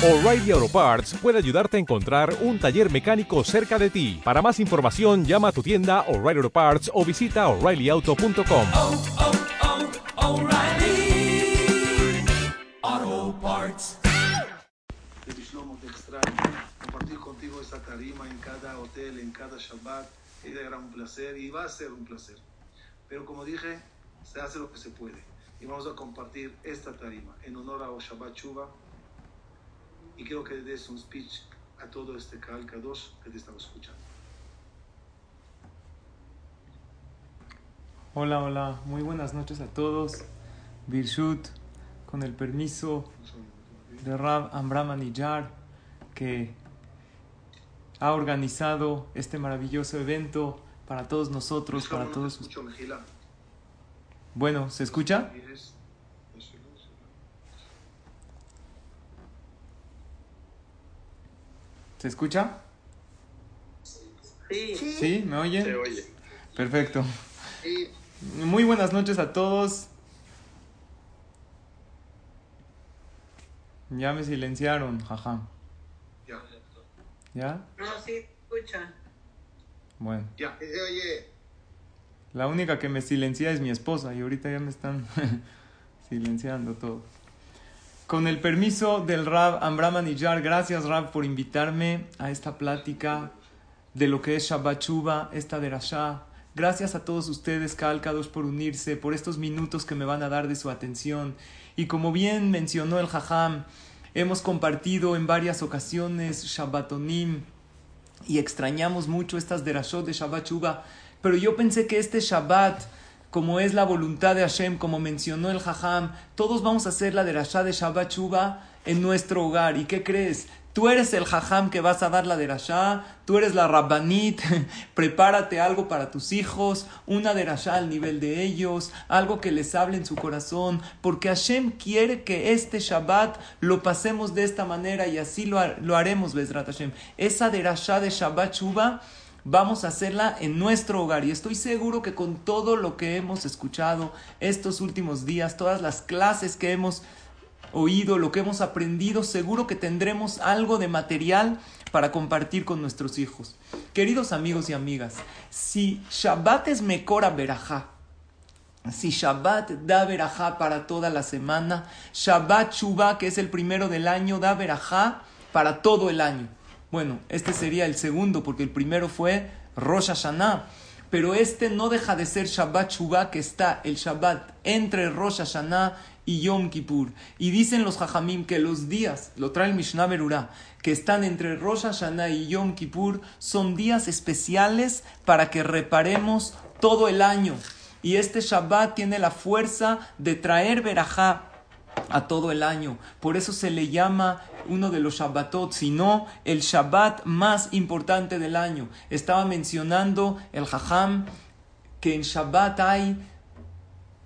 O'Reilly Auto Parts puede ayudarte a encontrar un taller mecánico cerca de ti. Para más información, llama a tu tienda O'Reilly Auto Parts o visita oreillyauto.com. oh, oh, O'Reilly Auto Parts. de Shlomo, te extraño. Compartir contigo esta tarima en cada hotel, en cada Shabbat, era un placer y va a ser un placer. Pero como dije, se hace lo que se puede. Y vamos a compartir esta tarima en honor a Shabbat Chuba. Y quiero que des un speech a todo este Kaal Kadosh que te estamos escuchando. Hola, hola, muy buenas noches a todos. Birshut, con el permiso de Rab Amram Aniyar, que ha organizado este maravilloso evento para todos nosotros, para todos. Bueno, ¿se escucha? ¿Quieres? ¿Se escucha? Sí, ¿Sí? ¿Me oyen? Se oye. Perfecto. Muy buenas noches a todos. Ya me silenciaron, jaja. Ya, ¿Ya? no, sí, escucha. Bueno. ya. Se oye. La única que me silencia es mi esposa y ahorita ya me están silenciando todo. Con el permiso del Rab Amram Aniyar, gracias Rab por invitarme a esta plática de lo que es Shabbat Shuba, esta derashá. Gracias a todos ustedes, Kalkados, por unirse, por estos minutos que me van a dar de su atención. Y como bien mencionó el Jajam, hemos compartido en varias ocasiones Shabbatonim, y extrañamos mucho estas derashot de Shabbat Shuba, pero yo pensé que este Shabbat, como es la voluntad de Hashem, como mencionó el Jajam, todos vamos a hacer la derashá de Shabbat Shuba en nuestro hogar. ¿Y qué crees? Tú eres el Jajam que vas a dar la derashá, tú eres la Rabbanit, prepárate algo para tus hijos, una derashá al nivel de ellos, algo que les hable en su corazón, porque Hashem quiere que este Shabbat lo pasemos de esta manera y así lo, lo haremos, Bezrat Hashem. Esa derashá de Shabbat Shuba vamos a hacerla en nuestro hogar y estoy seguro que con todo lo que hemos escuchado estos últimos días, todas las clases que hemos oído, lo que hemos aprendido, seguro que tendremos algo de material para compartir con nuestros hijos. Queridos amigos y amigas, si Shabbat es Mekora Berajá, si Shabbat da verajá para toda la semana, Shabbat Shuvah, que es el primero del año, da verajá para todo el año. Bueno, este sería el segundo, porque el primero fue Rosh Hashanah. Pero este no deja de ser Shabbat Shuvah, que está el Shabbat entre Rosh Hashanah y Yom Kippur. Y dicen los Jajamim que los días, lo trae el Mishnah Berurah, que están entre Rosh Hashanah y Yom Kippur, son días especiales para que reparemos todo el año. Y este Shabbat tiene la fuerza de traer verajá a todo el año. Por eso se le llama uno de los Shabbatot, sino el Shabbat más importante del año. Estaba mencionando el Jajam que en Shabbat hay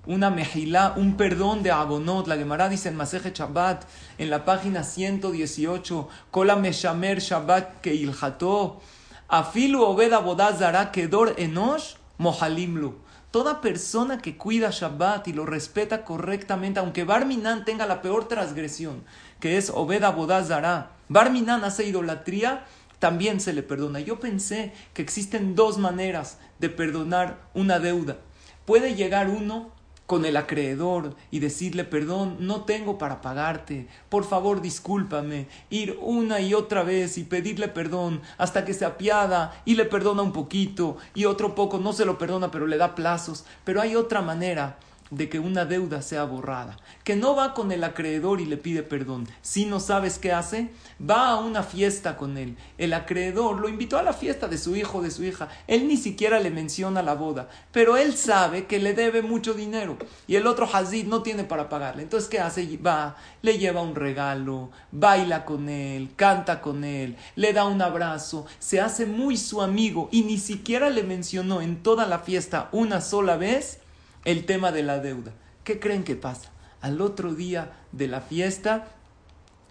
una mejilá, un perdón de abonot. La Gemara dice en Maseje Shabbat, en la página 118, Kola Meshamer Shabbat que ilható, Afilu Obed Abodazara Kedor Enosh Mohalimlu. Toda persona que cuida Shabbat y lo respeta correctamente, aunque Barminan tenga la peor transgresión, que es Obed Abodazara, Barminan hace idolatría, también se le perdona. Yo pensé que existen dos maneras de perdonar una deuda. Puede llegar uno con el acreedor y decirle perdón, no tengo para pagarte, por favor discúlpame, ir una y otra vez y pedirle perdón hasta que se apiada y le perdona un poquito y otro poco no se lo perdona pero le da plazos, pero hay otra manera de que una deuda sea borrada, que no va con el acreedor y le pide perdón. Si no sabes qué hace, va a una fiesta con él. El acreedor lo invitó a la fiesta de su hijo o de su hija. Él ni siquiera le menciona la boda, pero él sabe que le debe mucho dinero y el otro Hazid no tiene para pagarle. Entonces, ¿qué hace? Va, le lleva un regalo, baila con él, canta con él, le da un abrazo, se hace muy su amigo y ni siquiera le mencionó en toda la fiesta una sola vez el tema de la deuda. ¿Qué creen que pasa? Al otro día de la fiesta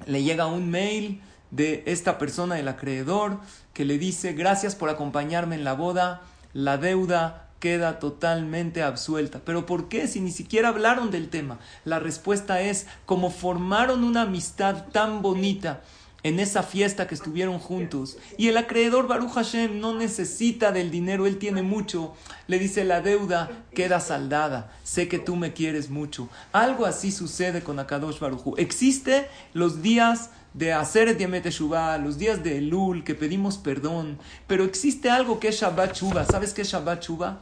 le llega un mail de esta persona, el acreedor, que le dice, gracias por acompañarme en la boda, la deuda queda totalmente absuelta. ¿Pero por qué? Si ni siquiera hablaron del tema. La respuesta es, como formaron una amistad tan bonita, en esa fiesta que estuvieron juntos. Y el acreedor Baruch Hashem no necesita del dinero, él tiene mucho. Le dice, la deuda queda saldada, sé que tú me quieres mucho. Algo así sucede con Akadosh Baruch Existe los días de hacer Diemet Shuvah, los días de Elul, que pedimos perdón, pero existe algo que es Shabbat Shuvah. ¿Sabes qué es Shabbat Shuvah?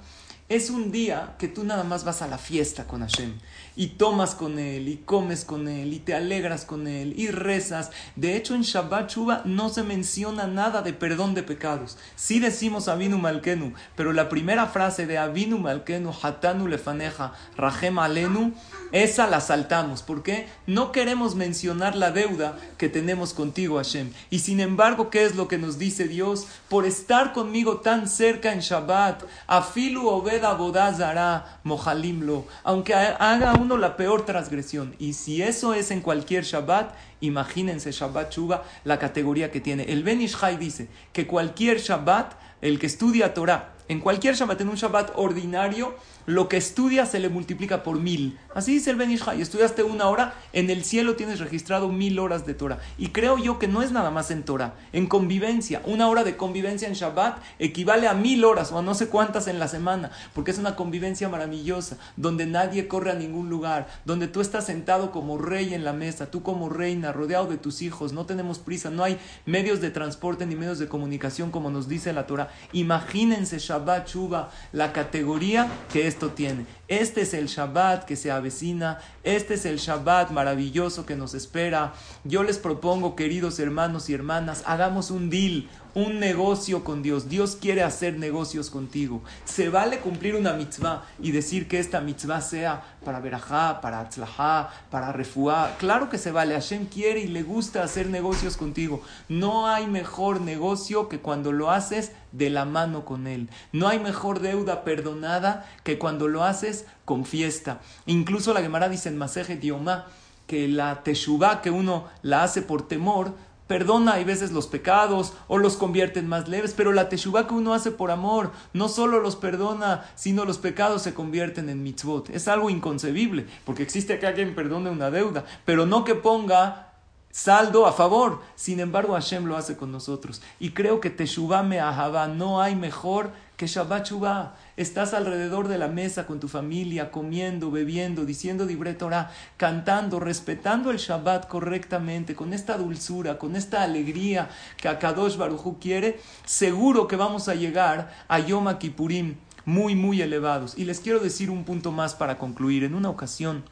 Es un día que tú nada más vas a la fiesta con Hashem y tomas con él, y comes con él, y te alegras con él, y rezas. De hecho, en Shabbat Shuba no se menciona nada de perdón de pecados. Sí decimos Avinu Malkenu, pero la primera frase de Avinu Malkenu, Hatanu Lefaneja, Rahem Alenu, esa la saltamos. ¿Por qué? No queremos mencionar la deuda que tenemos contigo, Hashem. Y sin embargo, ¿qué es lo que nos dice Dios? Por estar conmigo tan cerca en Shabbat, Afilu Obeda Bodazara, Mohalimlo, aunque haga un la peor transgresión. Y si eso es en cualquier Shabbat, imagínense Shabbat Shuba, la categoría que tiene. El Ben Ishai dice que cualquier Shabbat, el que estudia Torah, en cualquier Shabbat, en un Shabbat ordinario, lo que estudias se le multiplica por mil. Así dice el Ben Ishai. Estudiaste una hora, en el cielo tienes registrado mil horas de Torah. Y creo yo que no es nada más en Torah, en convivencia. Una hora de convivencia en Shabbat equivale a mil horas o a no sé cuántas en la semana, porque es una convivencia maravillosa, donde nadie corre a ningún lugar, donde tú estás sentado como rey en la mesa, tú como reina, rodeado de tus hijos. No tenemos prisa, no hay medios de transporte ni medios de comunicación como nos dice la Torah. Imagínense Shabbat Shuba, la categoría que es tiene. Este es el Shabbat que se avecina, este es el Shabbat maravilloso que nos espera. Yo les propongo, queridos hermanos y hermanas, hagamos un deal, un negocio con Dios. Dios quiere hacer negocios contigo. Se vale cumplir una mitzvah y decir que esta mitzvah sea para verajá, para atzlajá, para refuá. Claro que se vale. Hashem quiere y le gusta hacer negocios contigo. No hay mejor negocio que cuando lo haces de la mano con Él. No hay mejor deuda perdonada que cuando lo haces con fiesta. Incluso la Gemara dice en Maseje Diomá que la teshuvá que uno la hace por temor perdona a veces los pecados o los convierte en más leves, pero la teshuva que uno hace por amor no solo los perdona, sino los pecados se convierten en mitzvot. Es algo inconcebible, porque existe que alguien perdone una deuda, pero no que ponga saldo a favor. Sin embargo, Hashem lo hace con nosotros. Y creo que teshuva me ahaba, no hay mejor que Shabbat Shuvah. Estás alrededor de la mesa con tu familia, comiendo, bebiendo, diciendo Dibre Torah, cantando, respetando el Shabbat correctamente, con esta dulzura, con esta alegría que Akadosh Baruchu quiere, seguro que vamos a llegar a Yom Kippurim muy, muy elevados. Y les quiero decir un punto más para concluir. En una ocasión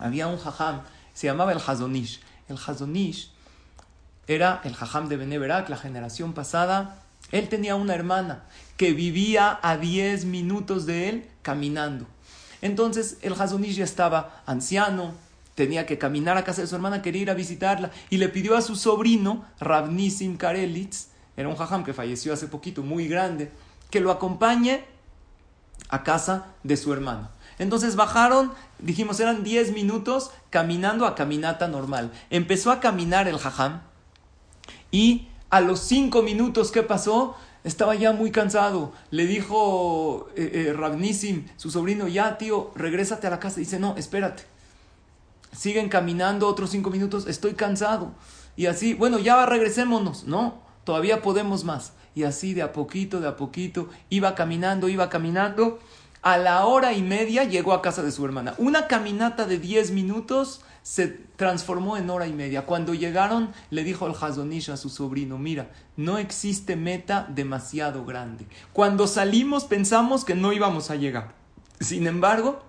había un jajam, se llamaba el Hazonish. El Hazonish era el jajam de Beneverak, la generación pasada. Él tenía una hermana que vivía a 10 minutos de él caminando. Entonces el Hazonish ya estaba anciano, tenía que caminar a casa de su hermana, quería ir a visitarla y le pidió a su sobrino, Ravnisim Karelitz, era un jajam que falleció hace poquito, muy grande, que lo acompañe a casa de su hermano. Entonces bajaron, dijimos eran 10 minutos caminando a caminata normal. Empezó a caminar el jajam y a los 5 minutos, ¿qué pasó? Estaba ya muy cansado. Le dijo eh, eh su sobrino, ya tío, regrésate a la casa. Dice, no, espérate. Siguen caminando otros cinco minutos, estoy cansado. Y así, bueno, ya regresémonos. No, todavía podemos más. Y así de a poquito, de a poquito, iba caminando, iba caminando. A la hora y media llegó a casa de su hermana. Una caminata de diez minutos se transformó en hora y media. Cuando llegaron, le dijo el Hazonish a su sobrino, mira, no existe meta demasiado grande. Cuando salimos pensamos que no íbamos a llegar. Sin embargo,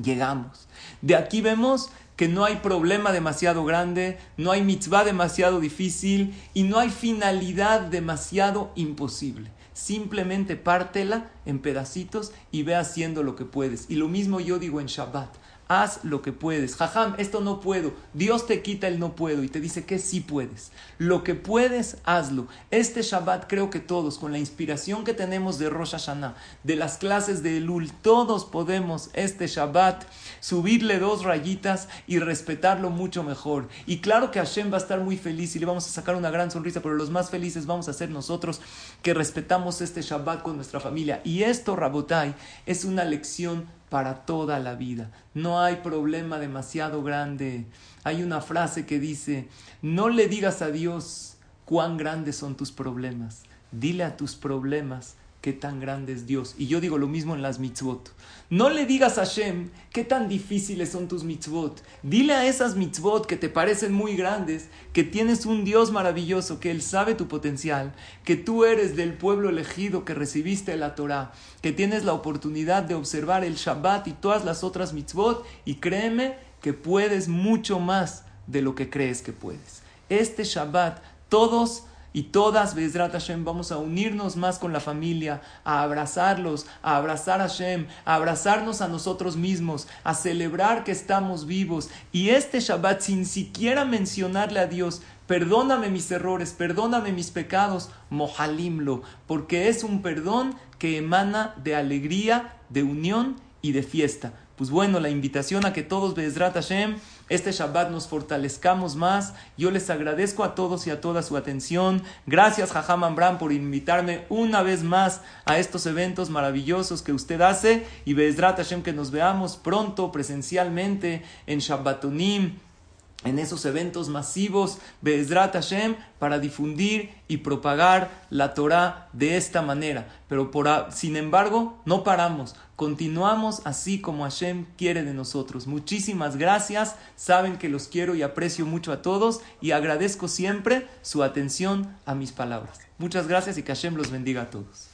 llegamos. De aquí vemos que no hay problema demasiado grande, no hay mitzvah demasiado difícil y no hay finalidad demasiado imposible. Simplemente pártela en pedacitos y ve haciendo lo que puedes. Y lo mismo yo digo en Shabbat haz lo que puedes. Jajam, esto no puedo. Dios te quita el no puedo y te dice que sí puedes. Lo que puedes, hazlo. Este Shabbat creo que todos, con la inspiración que tenemos de Rosh Hashanah, de las clases de Elul, todos podemos este Shabbat subirle dos rayitas y respetarlo mucho mejor. Y claro que Hashem va a estar muy feliz y le vamos a sacar una gran sonrisa, pero los más felices vamos a ser nosotros que respetamos este Shabbat con nuestra familia. Y esto, Rabotai, es una lección para toda la vida. No hay problema demasiado grande. Hay una frase que dice, no le digas a Dios cuán grandes son tus problemas. Dile a tus problemas qué tan grande es Dios. Y yo digo lo mismo en las mitzvot. No le digas a Hashem qué tan difíciles son tus mitzvot. Dile a esas mitzvot que te parecen muy grandes que tienes un Dios maravilloso, que Él sabe tu potencial, que tú eres del pueblo elegido que recibiste la Torah, que tienes la oportunidad de observar el Shabbat y todas las otras mitzvot. Y créeme que puedes mucho más de lo que crees que puedes. Este Shabbat, todos y todas, Bezrat Hashem, vamos a unirnos más con la familia, a abrazarlos, a abrazar a Hashem, a abrazarnos a nosotros mismos, a celebrar que estamos vivos. Y este Shabbat, sin siquiera mencionarle a Dios, perdóname mis errores, perdóname mis pecados, mojalimlo, porque es un perdón que emana de alegría, de unión y de fiesta. Pues bueno, la invitación a que todos, Bezrat Hashem, este Shabbat nos fortalezcamos más. Yo les agradezco a todos y a toda su atención. Gracias, Jajam Ambram, por invitarme una vez más a estos eventos maravillosos que usted hace. Y Bezrat Hashem, que nos veamos pronto presencialmente en Shabbatonim en esos eventos masivos, Bezrat Hashem, para difundir y propagar la Torah de esta manera. Pero por, sin embargo, no paramos, continuamos así como Hashem quiere de nosotros. Muchísimas gracias, saben que los quiero y aprecio mucho a todos y agradezco siempre su atención a mis palabras. Muchas gracias y que Hashem los bendiga a todos.